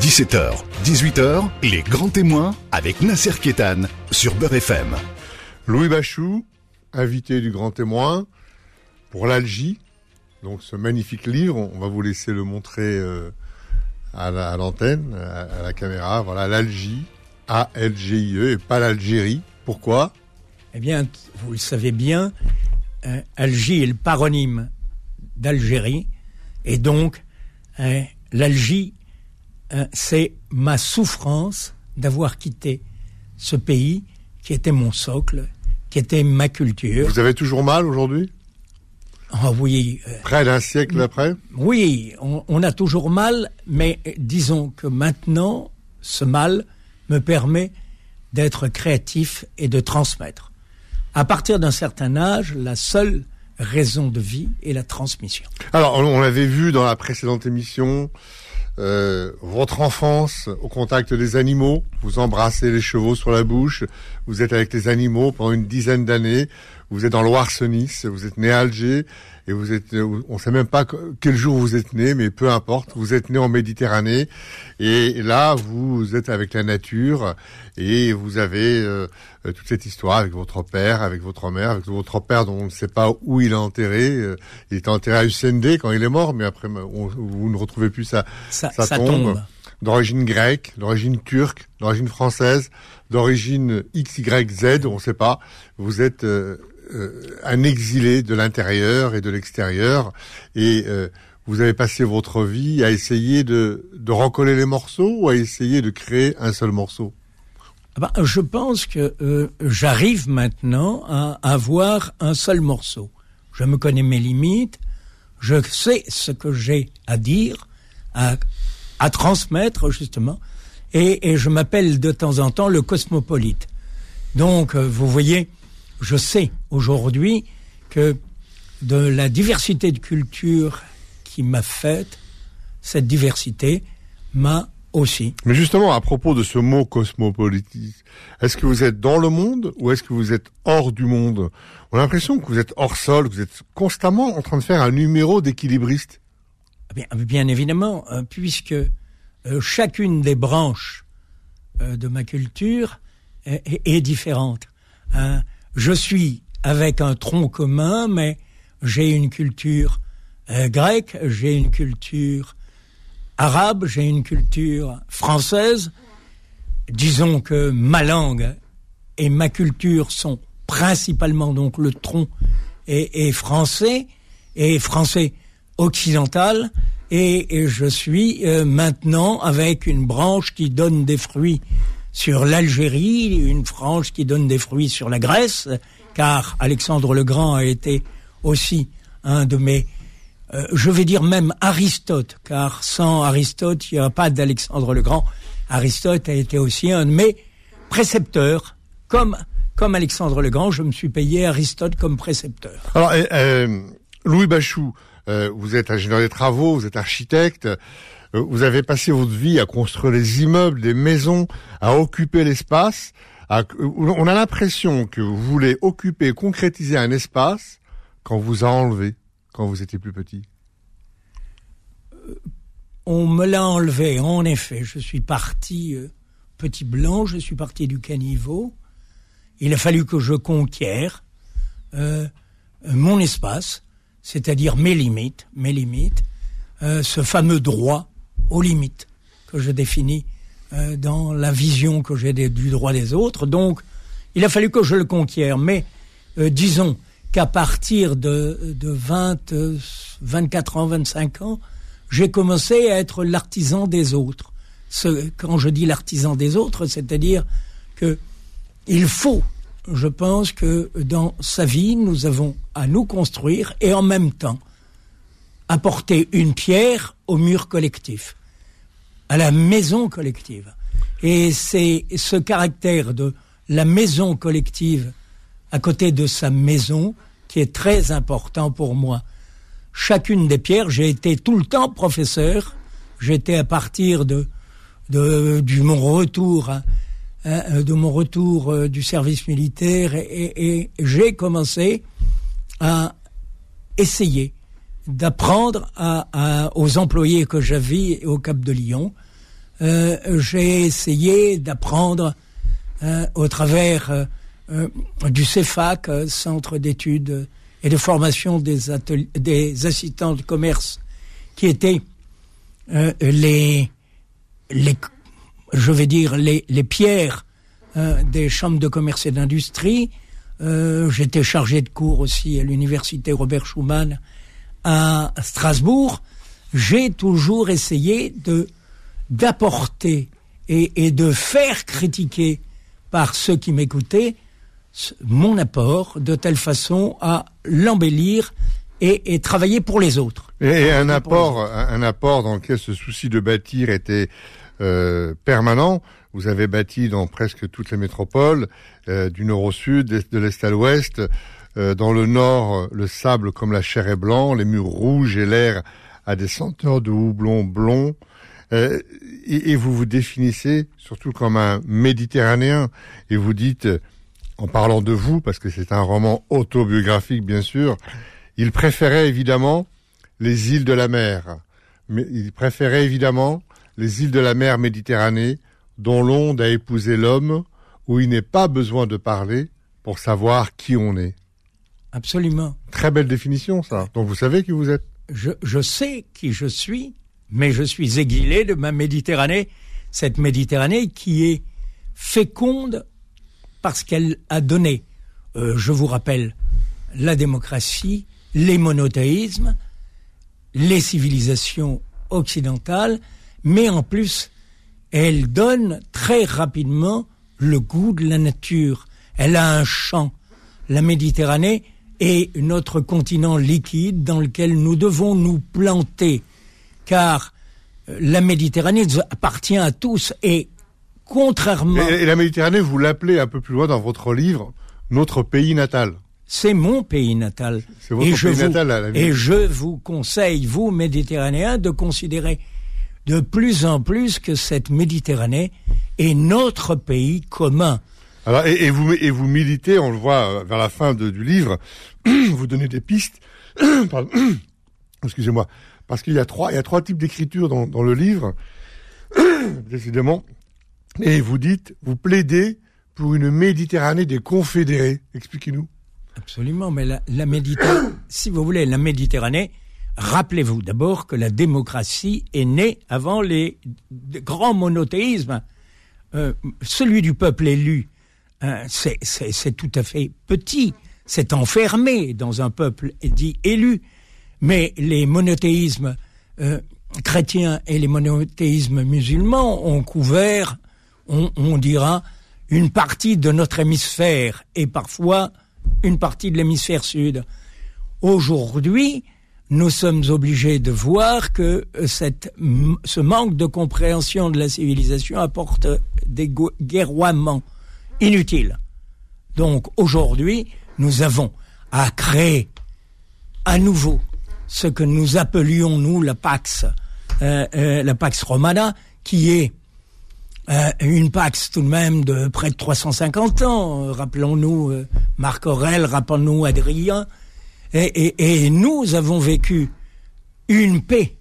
17h, 18h, les grands témoins avec Nasser Kétan sur Beurre FM. Louis Bachou, invité du grand témoin pour l'Algie. Donc ce magnifique livre, on va vous laisser le montrer euh, à l'antenne, à, la caméra. Voilà, l'Algie, A-L-G-I-E, et pas l'Algérie. Pourquoi? Eh bien, vous le savez bien, euh, Algie est le paronyme d'Algérie, et donc euh, l'Algie euh, c'est ma souffrance d'avoir quitté ce pays qui était mon socle, qui était ma culture. Vous avez toujours mal aujourd'hui? Ah oui. Euh, Près d'un siècle après? Oui, on, a toujours mal, mais disons que maintenant, ce mal me permet d'être créatif et de transmettre. À partir d'un certain âge, la seule raison de vie est la transmission. Alors, on l'avait vu dans la précédente émission, euh, votre enfance au contact des animaux, vous embrassez les chevaux sur la bouche, vous êtes avec les animaux pendant une dizaine d'années, vous êtes dans Loire-Nice, vous êtes né à Alger, et vous êtes, on sait même pas quel jour vous êtes né, mais peu importe, vous êtes né en Méditerranée, et là vous êtes avec la nature, et vous avez euh, toute cette histoire avec votre père, avec votre mère, avec votre père dont on ne sait pas où il est enterré. Euh, il est enterré à UCND quand il est mort, mais après vous ne retrouvez plus sa, sa, tombe. D'origine grecque, d'origine turque, d'origine française, d'origine XYZ, on ne sait pas. Vous êtes euh, euh, un exilé de l'intérieur et de l'extérieur, et euh, vous avez passé votre vie à essayer de, de recoller les morceaux ou à essayer de créer un seul morceau? Bah, Je pense que euh, j'arrive maintenant à avoir un seul morceau. Je me connais mes limites, je sais ce que j'ai à dire, à, à transmettre justement, et, et je m'appelle de temps en temps le cosmopolite. Donc, vous voyez, je sais aujourd'hui que de la diversité de cultures qui m'a faite, cette diversité m'a aussi. Mais justement, à propos de ce mot cosmopolitique, est-ce que vous êtes dans le monde ou est-ce que vous êtes hors du monde? On a l'impression que vous êtes hors sol, que vous êtes constamment en train de faire un numéro d'équilibriste. Eh bien, bien, évidemment, euh, puisque euh, chacune des branches euh, de ma culture est, est différente. Hein je suis avec un tronc commun, mais j'ai une culture euh, grecque, j'ai une culture arabe, j'ai une culture française. Disons que ma langue et ma culture sont principalement donc le tronc et, français et français occidental et, je suis euh, maintenant avec une branche qui donne des fruits sur l'Algérie, une branche qui donne des fruits sur la Grèce, car Alexandre le Grand a été aussi un de mes, euh, je vais dire même Aristote, car sans Aristote, il n'y a pas d'Alexandre le Grand. Aristote a été aussi un de mes précepteurs, comme comme Alexandre le Grand, je me suis payé Aristote comme précepteur. Alors, euh, Louis Bachou, euh, vous êtes ingénieur des travaux, vous êtes architecte. Euh, vous avez passé votre vie à construire des immeubles, des maisons, à occuper l'espace. On a l'impression que vous voulez occuper, concrétiser un espace quand vous a enlevé, quand vous étiez plus petit. Euh, on me l'a enlevé, en effet. Je suis parti euh, petit blanc, je suis parti du caniveau. Il a fallu que je conquière mon espace, c'est-à-dire mes limites, mes limites, ce fameux droit aux limites que je définis euh, dans la vision que j'ai du droit des autres. Donc, il a fallu que je le conquière. Mais euh, disons qu'à partir de, de 20, 24 ans, 25 ans, j'ai commencé à être l'artisan des autres. Ce, quand je dis l'artisan des autres, c'est-à-dire que il faut, je pense que dans sa vie, nous avons à nous construire et en même temps apporter une pierre au mur collectif, à la maison collective. Et c'est ce caractère de la maison collective à côté de sa maison qui est très important pour moi. Chacune des pierres, j'ai été tout le temps professeur. J'étais à partir de, de du mon retour hein, hein, de mon retour euh, du service militaire et j'ai commencé à essayer d'apprendre à, aux employés que j'avais au Cap de Lyon. J'ai essayé d'apprendre au travers du CEFAC, Centre d'études et de formation des, des assistants de commerce, qui étaient les, les, je vais dire, les, les pierres des chambres de commerce et d'industrie, euh, j'étais chargé de cours aussi à l'université Robert Schumann à Strasbourg. J'ai toujours essayé de d'apporter et, de faire critiquer par ceux qui m'écoutaient mon apport de telle façon à l'embellir et, travailler pour les autres. Et, un apport, un, apport dans lequel ce souci de bâtir était euh, permanent. Vous avez bâti dans presque toutes les métropoles, euh, du nord au sud, de l'est à l'ouest. Euh, dans le nord, le sable comme la chair est blanc, les murs rouges et l'air a des senteurs de houblon blond. Euh, et, et, vous vous définissez surtout comme un méditerranéen. Et vous dites, en parlant de vous, parce que c'est un roman autobiographique bien sûr, il préférait évidemment les îles de la mer. Mais il préférait évidemment les îles de la mer Méditerranée dont l'onde a épousé l'homme, où il n'est pas besoin de parler pour savoir qui on est. Absolument. Très belle définition, ça. Donc vous savez qui vous êtes. Je, je sais qui je suis, mais je suis aiguilé de ma Méditerranée, cette Méditerranée qui est féconde parce qu'elle a donné, euh, je vous rappelle, la démocratie, les monothéismes, les civilisations occidentales, mais en plus elle donne très rapidement le goût de la nature. Elle a un champ. La Méditerranée est notre continent liquide dans lequel nous devons nous planter, car euh, la Méditerranée appartient à tous et contrairement... Et, la Méditerranée, vous l'appelez un peu plus loin dans votre livre, notre pays natal. C'est mon pays natal. C'est votre pays natal, la Et je vous conseille, vous, Méditerranéens, de considérer de plus en plus que cette Méditerranée est notre pays commun. Alors, et, vous, et vous militez, on le voit euh, vers la fin du livre, vous donnez des pistes. Excusez-moi, parce qu'il y a trois, y a trois types d'écriture dans, dans, le livre, décidément. Et vous dites, vous plaidez pour une Méditerranée des confédérés. Expliquez-nous. Absolument, mais la, la Méditerranée, si vous voulez, la Méditerranée, Rappelez-vous d'abord que la démocratie est née avant les grands monothéismes. Euh, celui du peuple élu, hein, c'est tout à fait petit, c'est enfermé dans un peuple dit élu. Mais les monothéismes euh, chrétiens et les monothéismes musulmans ont couvert, on, dira, une partie de notre hémisphère et parfois une partie de l'hémisphère sud. Aujourd'hui, nous sommes obligés de voir que euh, ce manque de compréhension de la civilisation apporte des guerroiements inutiles. Donc aujourd'hui, nous avons à créer à nouveau ce que nous appelions, nous, la Pax, euh, euh, la Pax Romana, qui est une Pax tout de même de près de 350 ans. Rappelons-nous Marc Aurèle, rappelons-nous Adrien, et, nous avons vécu une paix,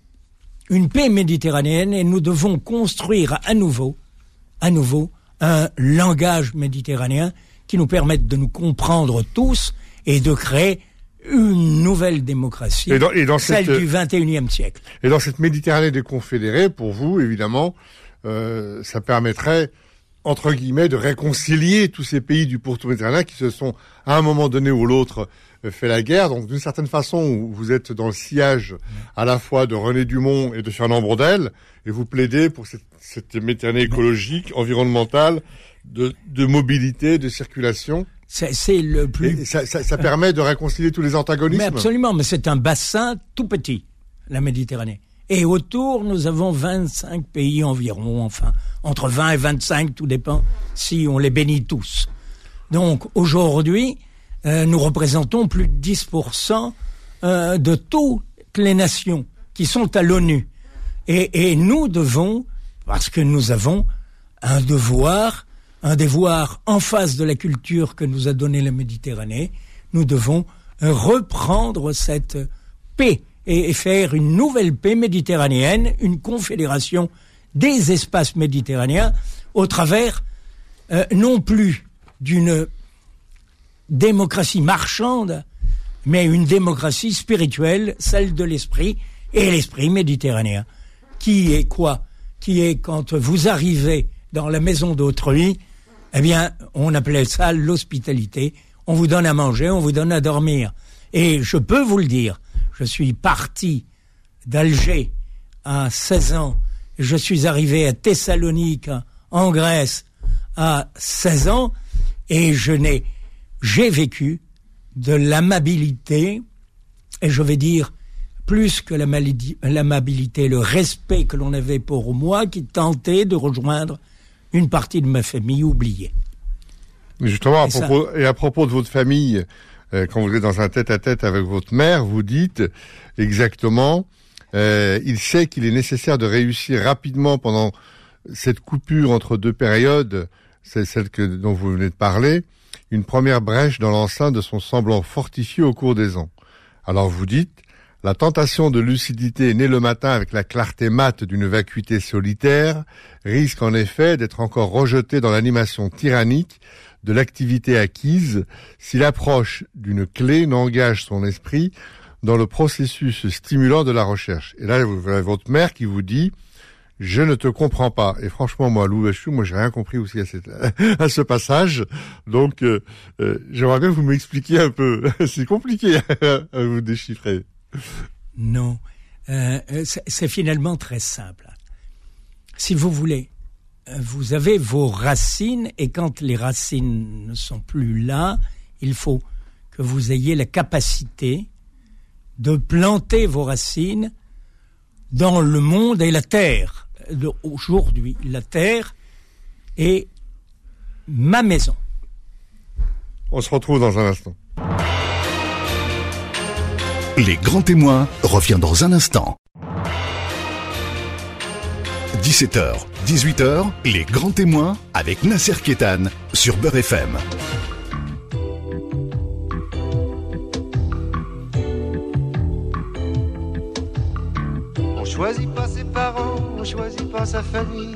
une paix méditerranéenne, et nous devons construire à nouveau, à nouveau, un langage méditerranéen qui nous permette de nous comprendre tous et de créer une nouvelle démocratie, et dans, celle du 21e siècle. Et dans cette Méditerranée des confédérés, pour vous, évidemment, euh, ça permettrait entre guillemets, de réconcilier tous ces pays du pourtour méditerranéen qui se sont, à un moment donné ou l'autre, euh, fait la guerre. Donc, d'une certaine façon, vous êtes dans le sillage à la fois de René Dumont et de Fernand Braudel, et vous plaidez pour cette, cette Méditerranée écologique, environnementale, de, de mobilité, de circulation. C'est le plus. ça, ça, ça, permet de réconcilier tous les antagonismes. Mais absolument, mais c'est un bassin tout petit, la Méditerranée. Et autour, nous avons 25 pays environ, enfin, entre 20 et 25, tout dépend si on les bénit tous. Donc aujourd'hui, euh, nous représentons plus de 10% euh, de toutes les nations qui sont à l'ONU. Et, et, nous devons, parce que nous avons un devoir, un devoir en face de la culture que nous a donnée la Méditerranée, nous devons reprendre cette paix et faire une nouvelle paix méditerranéenne, une confédération des espaces méditerranéens au travers euh, non plus d'une démocratie marchande, mais une démocratie spirituelle, celle de l'esprit, et l'esprit méditerranéen. Qui est quoi? Qui est quand vous arrivez dans la maison d'autrui, eh bien, on appelait ça l'hospitalité. On vous donne à manger, on vous donne à dormir. Et je peux vous le dire, je suis parti d'Alger à 16 ans, je suis arrivé à Thessalonique, en Grèce, à 16 ans, et je n'ai, j'ai vécu de l'amabilité, et je vais dire plus que l'amabilité, le respect que l'on avait pour moi qui tentait de rejoindre une partie de ma famille oubliée. Justement, à propos, et à propos de votre famille, euh, quand vous êtes dans un tête-à-tête avec votre mère, vous dites exactement, euh, il sait qu'il est nécessaire de réussir rapidement pendant cette coupure entre deux périodes, c'est celle que, dont vous venez de parler, une première brèche dans l'enceinte de son semblant fortifié au cours des ans. Alors vous dites, la tentation de lucidité née le matin avec la clarté mate d'une vacuité solitaire risque en effet d'être encore rejetée dans l'animation tyrannique de l'activité acquise si l'approche d'une clé n'engage son esprit dans le processus stimulant de la recherche. Et là, vous avez votre mère qui vous dit je ne te comprends pas. Et franchement, moi, Lou Bachou, moi, j'ai rien compris aussi à, ce passage. Donc, euh, euh, j'aimerais bien que vous m'expliquiez un peu. C'est compliqué à vous déchiffrer. Non, euh, c'est finalement très simple. Si vous voulez, vous avez vos racines et quand les racines ne sont plus là, il faut que vous ayez la capacité de planter vos racines dans le monde et la terre. Aujourd'hui, la terre est ma maison. On se retrouve dans un instant. Les grands témoins revient dans un instant. 17h, 18h, les grands témoins avec Nasser Kétan sur Beurre FM. On choisit pas ses parents, on choisit pas sa famille.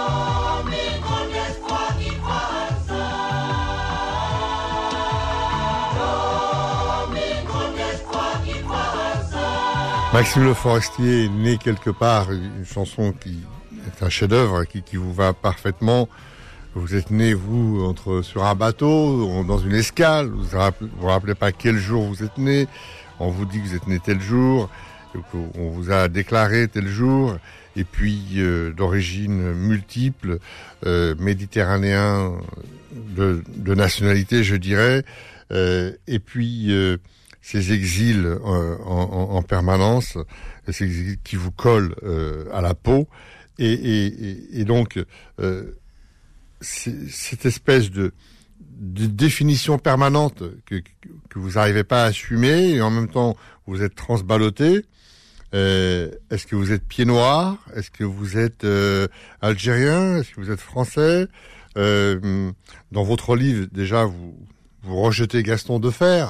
Maxime Le Forestier est né quelque part, une chanson qui est un chef-d'œuvre, qui, vous va parfaitement. Vous êtes né, vous, entre, sur un bateau, dans une escale. Vous vous vous rappelez pas quel jour vous êtes né. On vous dit que vous êtes né tel jour. On vous a déclaré tel jour. Et puis, euh, d'origine multiple, euh, méditerranéen de, de, nationalité, je dirais. Euh, et puis, euh, ces exils euh, en, en, permanence, ces exils qui vous collent euh, à la peau. Et, et, et donc, euh, cette espèce de, de, définition permanente que, que vous n'arrivez pas à assumer, et en même temps, vous êtes transballotté. Euh, Est-ce que vous êtes pied noir Est-ce que vous êtes euh, algérien? Est-ce que vous êtes français? Euh, Dans votre livre, déjà, vous, vous rejetez Gaston Defer,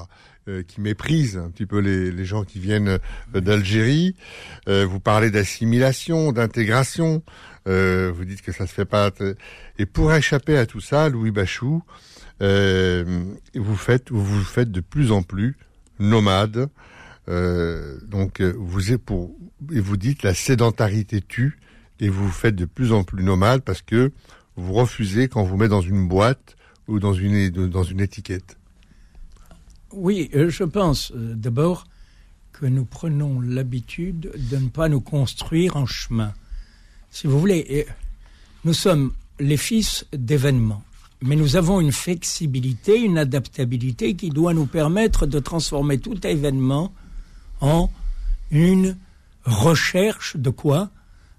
euh, qui méprise un petit peu les, les gens qui viennent euh, d'Algérie. Euh, vous parlez d'assimilation, d'intégration. vous dites que ça se fait pas. Et pour échapper à tout ça, Louis Bachou, vous faites, vous vous faites de plus en plus nomade. donc vous êtes pour et vous dites la sédentarité tue et vous vous faites de plus en plus nomade parce que vous refusez quand vous met dans une boîte ou dans une dans une étiquette. Oui, je pense d'abord que nous prenons l'habitude de ne pas nous construire en chemin. Si vous voulez, nous sommes les fils d'événements, mais nous avons une flexibilité, une adaptabilité qui doit nous permettre de transformer tout événement en une recherche de quoi?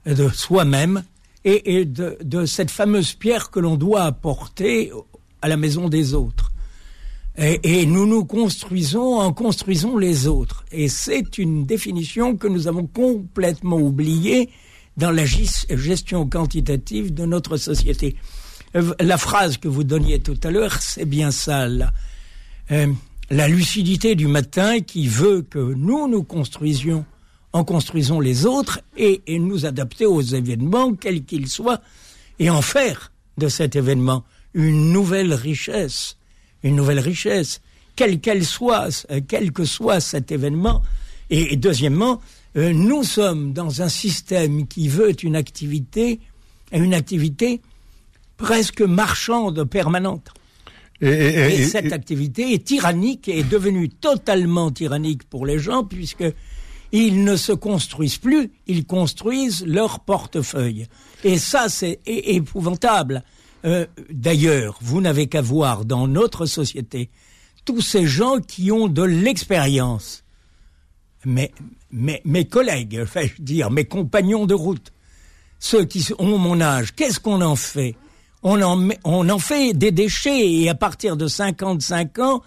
De soi-même et, de, de cette fameuse pierre que l'on doit apporter à la maison des autres. Et, nous nous construisons en construisons les autres. Et c'est une définition que nous avons complètement oubliée dans la gestion quantitative de notre société. Euh, la phrase que vous donniez tout à l'heure, c'est bien ça. Euh, la lucidité du matin qui veut que nous nous construisions en construisons les autres et, et nous adapter aux événements, quels qu'ils soient, et en faire de cet événement une nouvelle richesse une nouvelle richesse, quelle qu'elle soit, euh, quel que soit cet événement. Et, deuxièmement, euh, nous sommes dans un système qui veut une activité, une activité presque marchande permanente. Et, cette activité est tyrannique et est devenue totalement tyrannique pour les gens puisque ils ne se construisent plus, ils construisent leur portefeuille. Et ça, c'est épouvantable. Euh, d'ailleurs, vous n'avez qu'à voir dans notre société tous ces gens qui ont de l'expérience. Mes, mes, collègues, enfin, je dire, mes compagnons de route, ceux qui ont mon âge, qu'est-ce qu'on en fait? On en, on en fait des déchets et à partir de 55 ans,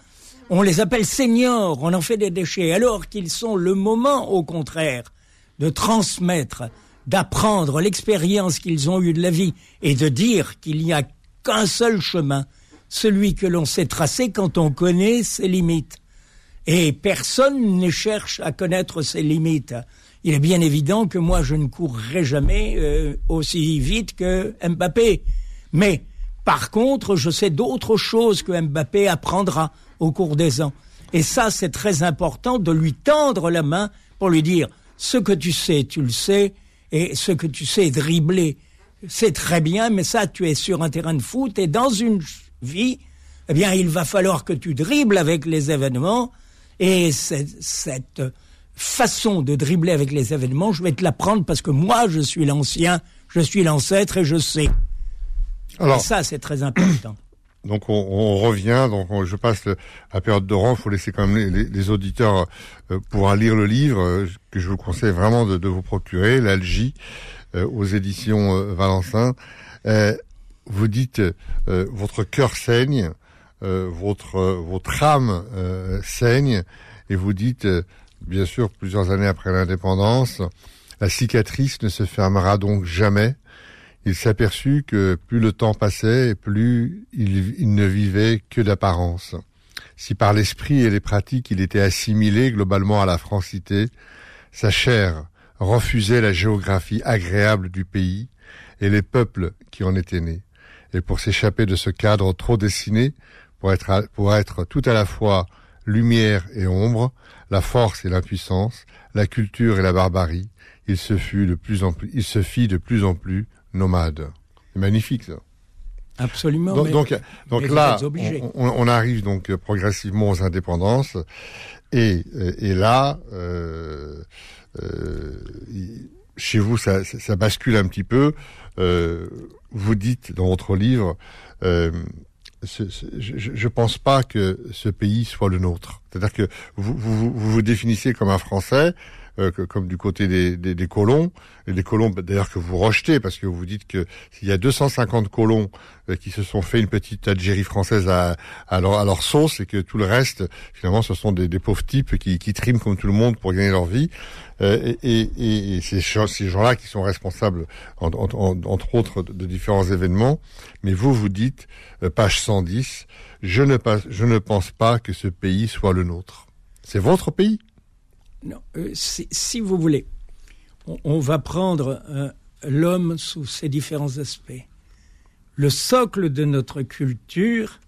on les appelle seniors, on en fait des déchets, alors qu'ils sont le moment, au contraire, de transmettre d'apprendre l'expérience qu'ils ont eue de la vie et de dire qu'il n'y a qu'un seul chemin, celui que l'on sait tracer quand on connaît ses limites. Et personne ne cherche à connaître ses limites. Il est bien évident que moi je ne courrai jamais euh, aussi vite que Mbappé. Mais par contre, je sais d'autres choses que Mbappé apprendra au cours des ans. Et ça, c'est très important de lui tendre la main pour lui dire ce que tu sais, tu le sais, et ce que tu sais dribbler, c'est très bien, mais ça, tu es sur un terrain de foot et dans une vie, eh bien, il va falloir que tu dribbles avec les événements et cette façon de dribbler avec les événements, je vais te l'apprendre parce que moi, je suis l'ancien, je suis l'ancêtre et je sais. Alors, et ça, c'est très important. Donc on, revient, donc je passe la période de rang. Il faut laisser quand même les, auditeurs euh, pouvoir lire le livre euh, que je vous conseille vraiment de, vous procurer, l'Algie, euh, aux éditions Valencin. vous dites votre cœur saigne, votre votre âme saigne, et vous dites bien sûr plusieurs années après l'indépendance, la cicatrice ne se fermera donc jamais il s'aperçut que plus le temps passait, plus il, ne vivait que d'apparence. Si par l'esprit et les pratiques il était assimilé globalement à la francité, sa chair refusait la géographie agréable du pays et les peuples qui en étaient nés. Et pour s'échapper de ce cadre trop dessiné, pour être, pour être tout à la fois lumière et ombre, la force et l'impuissance, la culture et la barbarie, il se fut de plus en plus, il se fit de plus en plus nomade. C'est magnifique ça. Absolument. Donc, donc, là, on, arrive donc progressivement aux indépendances, et, et là, euh, euh, chez vous, ça, ça, bascule un petit peu. Euh, vous dites dans votre livre, je, je pense pas que ce pays soit le nôtre. C'est-à-dire que vous, vous, vous vous définissez comme un Français, euh, comme du côté des, des, des colons, et des colons d'ailleurs que vous rejetez parce que vous dites que s'il y a 250 colons euh, qui se sont fait une petite Algérie française à, à, leur, à leur sauce et que tout le reste, finalement, ce sont des, des pauvres types qui, qui triment comme tout le monde pour gagner leur vie. Euh, et, et, et ces, ces gens-là qui sont responsables, en, entre autres, de, différents événements. Mais vous, vous dites, euh, page 110, je ne, je ne pense pas que ce pays soit le nôtre. C'est votre pays euh, si, vous voulez, on, va prendre euh, l'homme sous ses différents aspects. Le socle de notre culture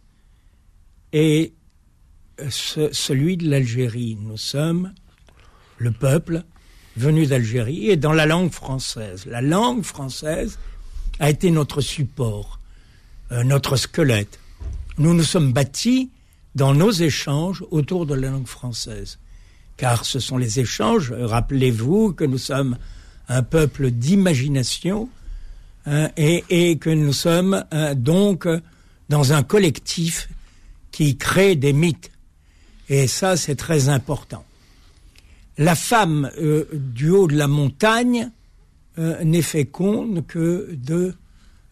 est euh, celui de l'Algérie. Nous sommes le peuple venu d'Algérie, et dans la langue française. La langue française a été notre support, notre squelette. Nous nous sommes bâtis dans nos échanges autour de la langue française. Car ce sont les échanges, rappelez-vous que nous sommes un peuple d'imagination hein, et, que nous sommes euh, donc dans un collectif qui crée des mythes. Et ça, c'est très important. La femme euh, du haut de la montagne euh, n'est féconde que de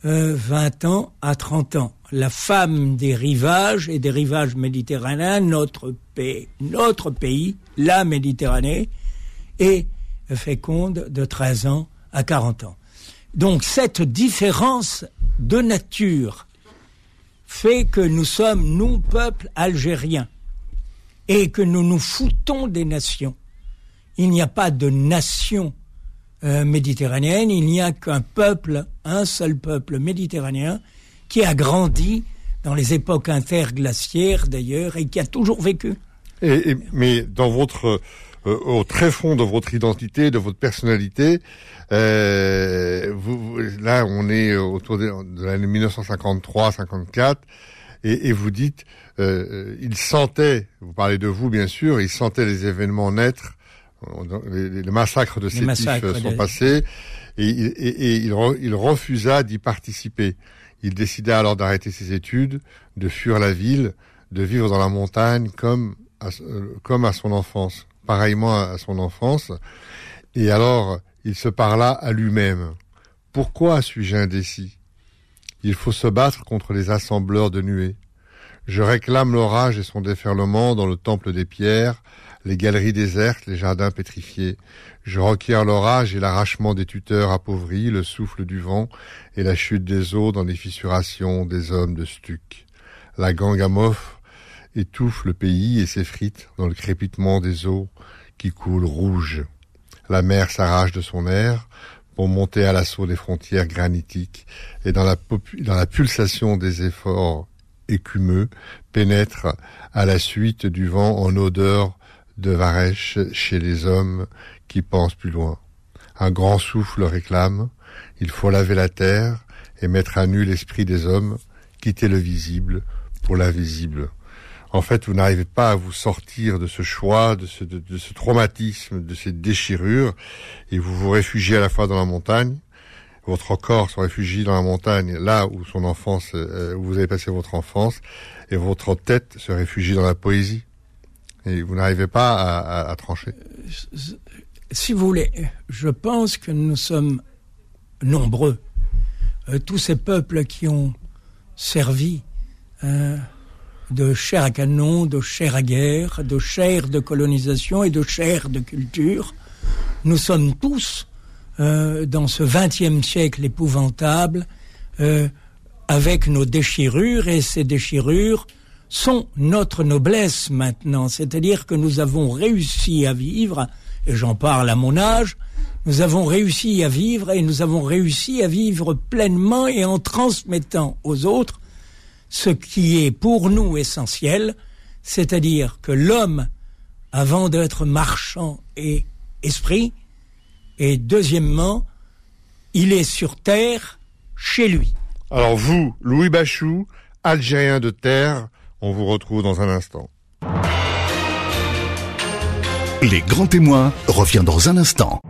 20 ans à 30 ans la femme des rivages et des rivages méditerranéens, notre pays, notre pays, la Méditerranée, est féconde de 13 ans à 40 ans. Donc cette différence de nature fait que nous sommes, nous, peuple algérien, et que nous nous foutons des nations. Il n'y a pas de nation euh, méditerranéenne, il n'y a qu'un peuple, un seul peuple méditerranéen, qui a grandi dans les époques interglaciaires d'ailleurs et qui a toujours vécu. Et, mais dans votre euh, au très fond de votre identité, de votre personnalité, euh, vous, là on est autour de, l'année 1953-54 et, et, vous dites euh, il sentait, vous parlez de vous bien sûr, il sentait les événements naître, les, massacres de Sétif sont passés et, il, refusa d'y participer. Il décida alors d'arrêter ses études, de fuir la ville, de vivre dans la montagne comme euh, comme à son enfance, pareillement à son enfance. Et alors, il se parla à lui-même. Pourquoi suis-je indécis? Il faut se battre contre les assembleurs de nuées. Je réclame l'orage et son déferlement dans le temple des pierres, les galeries désertes, les jardins pétrifiés. Je requiers l'orage et l'arrachement des tuteurs appauvris, le souffle du vent et la chute des eaux dans les fissurations des hommes de Stuc. La gangamof étouffe le pays et s'effrite dans le crépitement des eaux qui coulent rouges. La mer s'arrache de son air pour monter à l'assaut des frontières granitiques et dans la pulsation des efforts écumeux pénètre à la suite du vent en odeur de Varèche chez les hommes qui pensent plus loin. Un grand souffle réclame, il faut laver la terre et mettre à nu l'esprit des hommes, quitter le visible pour l'invisible. En fait, vous n'arrivez pas à vous sortir de ce choix, de ce, de, ce traumatisme, de ces déchirures, et vous vous réfugiez à la fois dans la montagne, votre corps se réfugie dans la montagne, là où son enfance, euh, où vous avez passé votre enfance, et votre tête se réfugie dans la poésie. Vous n'arrivez pas à, trancher. Si vous voulez, je pense que nous sommes nombreux, euh, tous ces peuples qui ont servi euh, de chair à canon, de chair à guerre, de chair de colonisation et de chair de culture. Nous sommes tous euh, dans ce vingtième siècle épouvantable avec nos déchirures et ces déchirures sont notre noblesse maintenant, c'est-à-dire que nous avons réussi à vivre, et j'en parle à mon âge, nous avons réussi à vivre et nous avons réussi à vivre pleinement et en transmettant aux autres ce qui est pour nous essentiel, c'est-à-dire que l'homme, avant d'être marchand et esprit, et deuxièmement, il est sur terre chez lui. Alors vous, Louis Bachou, Algérien de terre, on vous retrouve dans un instant. Les grands témoins revient dans un instant.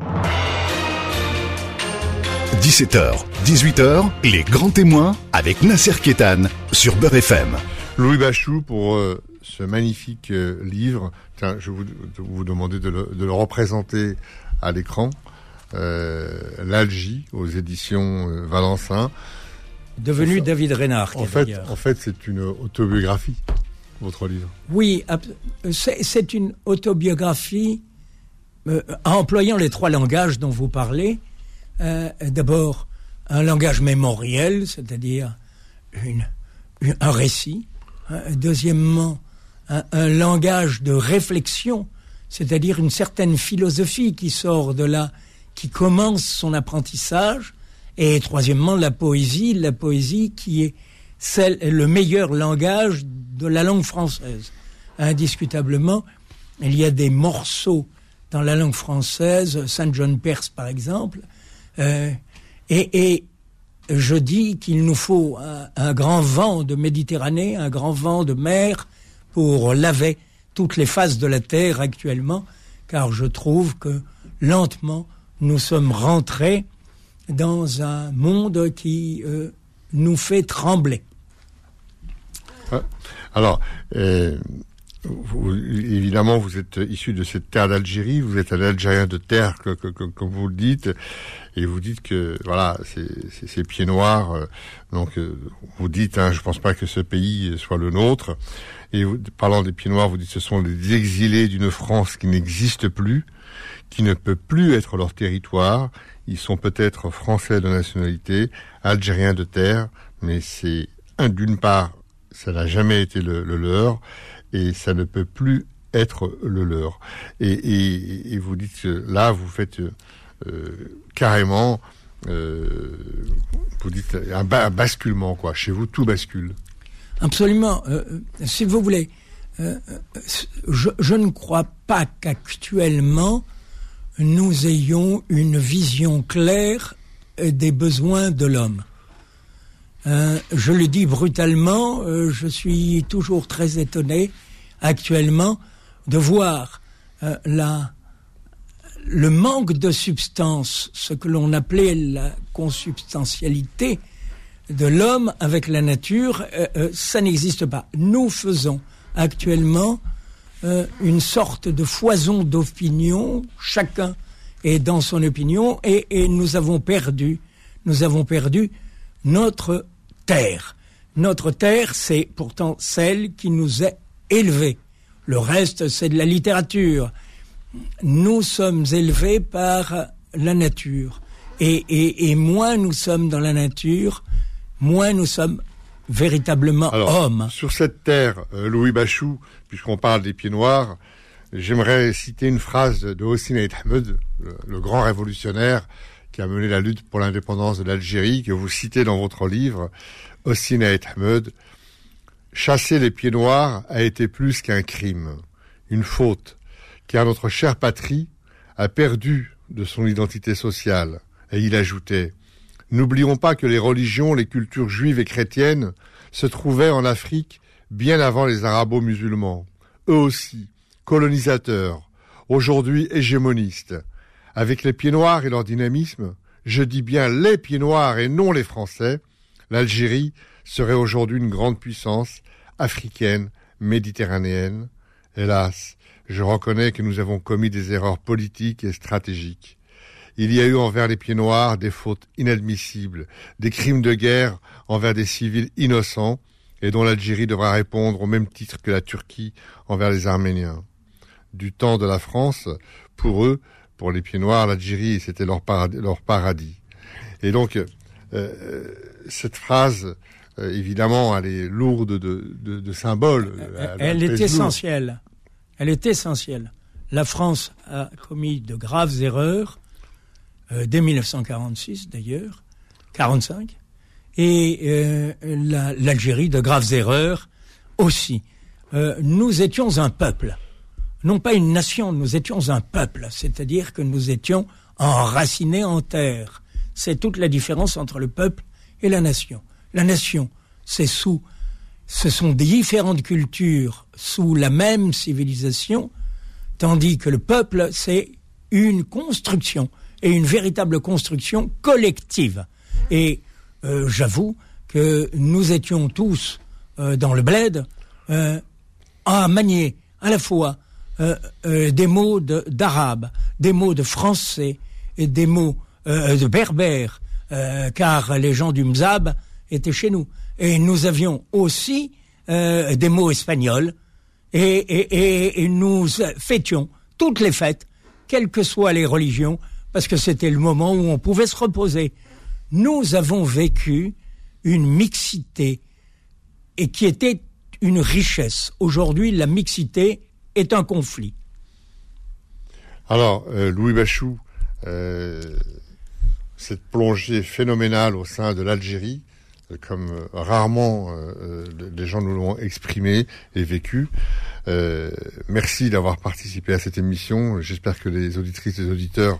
17h, 18h, les grands témoins avec Nasser Kétan sur Beurre FM. Louis Bachou pour euh, ce magnifique euh, livre. Tiens, je vais vous, demander de le, représenter à l'écran. Euh, L'Algie aux éditions euh, Valencin. Devenu David Reynard. En fait, en fait, c'est une autobiographie, votre livre. Oui, c'est une autobiographie euh, employant les trois langages dont vous parlez. Euh, D'abord, un langage mémoriel, c'est-à-dire une, un récit. Deuxièmement, un, un, langage de réflexion, c'est-à-dire une certaine philosophie qui sort de là, qui commence son apprentissage et troisièmement, la poésie, la poésie qui est celle, le meilleur langage de la langue française. Indiscutablement, il y a des morceaux dans la langue française, Saint John Perse par exemple, euh, et, et, je dis qu'il nous faut un, un, grand vent de Méditerranée, un grand vent de mer pour laver toutes les faces de la terre actuellement, car je trouve que lentement nous sommes rentrés dans un monde qui euh, nous fait trembler. Alors, euh, vous, évidemment, vous êtes issu de cette terre d'Algérie, vous êtes un Algérien de terre, que, que, que, comme vous le dites, et vous dites que voilà, ces pieds noirs. Euh, donc, euh, vous dites, hein, je pense pas que ce pays soit le nôtre. Et vous, parlant des pieds noirs, vous dites, ce sont les exilés d'une France qui n'existe plus, qui ne peut plus être leur territoire. Ils sont peut-être français de nationalité, algériens de terre, mais c'est d'une part ça n'a jamais été le, le, leur et ça ne peut plus être le leur. Et, vous dites que là, vous faites euh, carrément, euh, vous dites un, ba un, basculement quoi. Chez vous, tout bascule. Absolument. Euh, si vous voulez, je, ne crois pas qu'actuellement nous ayons une vision claire des besoins de l'homme. Euh, je le dis brutalement, euh, je suis toujours très étonné actuellement de voir euh, la, le manque de substance, ce que l'on appelait la consubstantialité de l'homme avec la nature, ça n'existe pas. Nous faisons actuellement une sorte de foison d'opinion, chacun est dans son opinion, et, et nous avons perdu, nous avons perdu notre terre. Notre terre, c'est pourtant celle qui nous a élevés. Le reste, c'est de la littérature. Nous sommes élevés par la nature. Et, et, et, moins nous sommes dans la nature, moins nous sommes véritablement Alors, hommes. Sur cette terre, euh, Louis Bachou, puisqu'on parle des pieds noirs, j'aimerais citer une phrase de Hossein Ahmed, le, le grand révolutionnaire, qui a mené la lutte pour l'indépendance de l'Algérie, que vous citez dans votre livre, Hossein Ahmed, chasser les pieds noirs a été plus qu'un crime, une faute, car notre chère patrie a perdu de son identité sociale. Et il ajoutait, N'oublions pas que les religions, les cultures juives et chrétiennes se trouvaient en Afrique bien avant les arabo-musulmans, eux aussi, colonisateurs, aujourd'hui hégémonistes, avec les pieds noirs et leur dynamisme, je dis bien les pieds noirs et non les Français, l'Algérie serait aujourd'hui une grande puissance africaine, méditerranéenne. Hélas, je reconnais que nous avons commis des erreurs politiques et stratégiques. Il y a eu envers les pieds noirs des fautes inadmissibles, des crimes de guerre envers des civils innocents, et dont l'Algérie devra répondre au même titre que la Turquie envers les Arméniens. Du temps de la France, pour eux, pour les pieds noirs, l'Algérie, c'était leur paradis, leur paradis. Et donc, euh, cette phrase, euh, évidemment, elle est lourde de, de, de symboles. Elle, elle est essentielle. Elle est essentielle. La France a commis de graves erreurs, euh, dès 1946 d'ailleurs, 45, et euh, l'Algérie la, de graves erreurs aussi. Euh, nous étions un peuple non pas une nation, nous étions un peuple, c'est-à-dire que nous étions enracinés en terre. C'est toute la différence entre le peuple et la nation. La nation, c'est sous, ce sont différentes cultures sous la même civilisation, tandis que le peuple, c'est une construction et une véritable construction collective. Et euh, j'avoue que nous étions tous euh, dans le bled euh, à manier à la fois des mots d'arabe, de, des mots de français et des mots euh, de berbère, euh, car les gens du Mzab étaient chez nous. Et nous avions aussi euh, des mots espagnols et, et, et, nous fêtions toutes les fêtes, quelles que soient les religions, parce que c'était le moment où on pouvait se reposer. Nous avons vécu une mixité et qui était une richesse. Aujourd'hui, la mixité est un conflit. Alors, euh, Louis Bachou, euh, cette plongée phénoménale au sein de l'Algérie, euh, comme rarement euh, les gens nous l'ont exprimé et vécu, Euh, merci d'avoir participé à cette émission. J'espère que les auditrices et les auditeurs,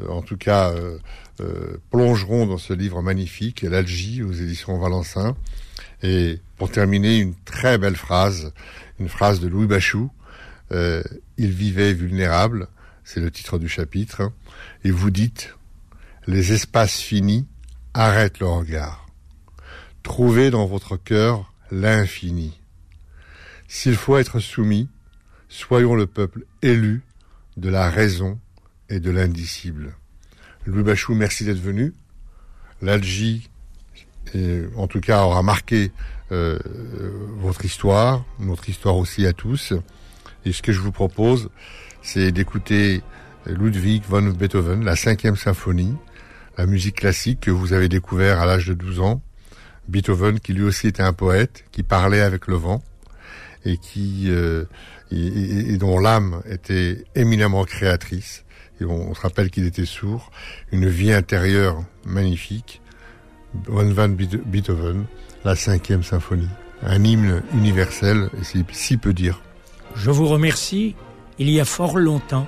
euh, en tout cas, euh, euh, plongeront dans ce livre magnifique, L'Algie, aux éditions Valencin. Et pour terminer, une très belle phrase, une phrase de Louis Bachou. Euh, il vivait vulnérable, c'est le titre du chapitre. Et vous dites, les espaces finis arrêtent le regard. Trouvez dans votre cœur l'infini. S'il faut être soumis, soyons le peuple élu de la raison et de l'indicible. Louis Bachou, merci d'être venu. L'Algie, en tout cas, aura marqué euh, votre histoire, notre histoire aussi à tous. Et ce que je vous propose, c'est d'écouter Ludwig von Beethoven, la cinquième symphonie, la musique classique que vous avez découvert à l'âge de 12 ans. Beethoven, qui lui aussi était un poète, qui parlait avec le vent et qui euh, et, dont l'âme était éminemment créatrice. On, se rappelle qu'il était sourd, une vie intérieure magnifique. Von van Beethoven, la cinquième symphonie, un hymne universel, et si, si peu dire. Je vous remercie. Il y a fort longtemps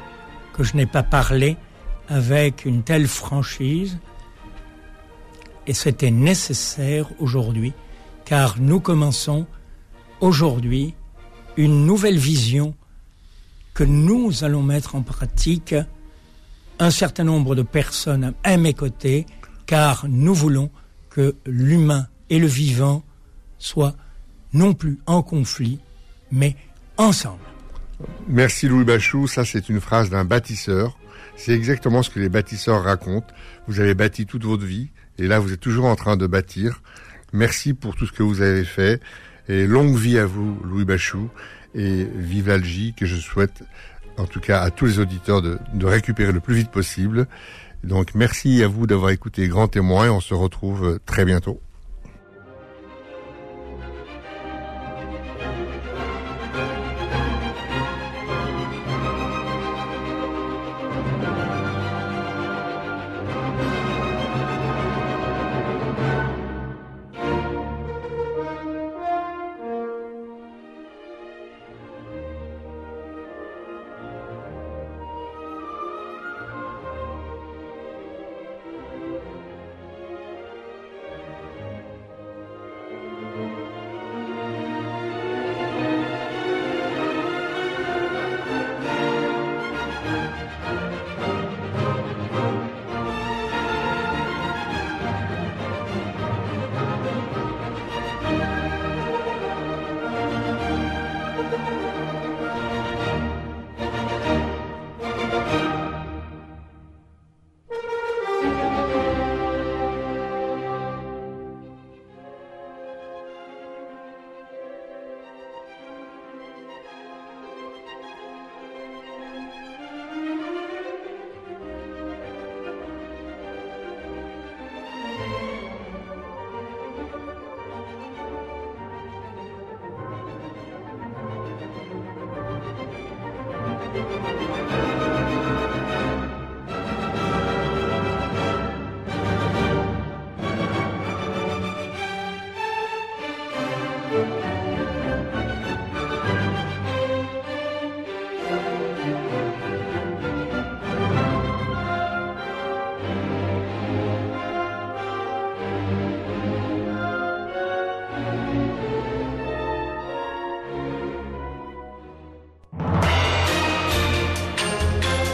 que je n'ai pas parlé avec une telle franchise et c'était nécessaire aujourd'hui car nous commençons aujourd'hui une nouvelle vision que nous allons mettre en pratique un certain nombre de personnes à mes côtés car nous voulons que l'humain et le vivant soient non plus en conflit mais ensemble. Merci Louis Bachou, ça c'est une phrase d'un bâtisseur. C'est exactement ce que les bâtisseurs racontent. Vous avez bâti toute votre vie et là vous êtes toujours en train de bâtir. Merci pour tout ce que vous avez fait et longue vie à vous Louis Bachou et vive l'Algie que je souhaite en tout cas à tous les auditeurs de, de récupérer le plus vite possible. Donc merci à vous d'avoir écouté Grand Témoin et on se retrouve très bientôt.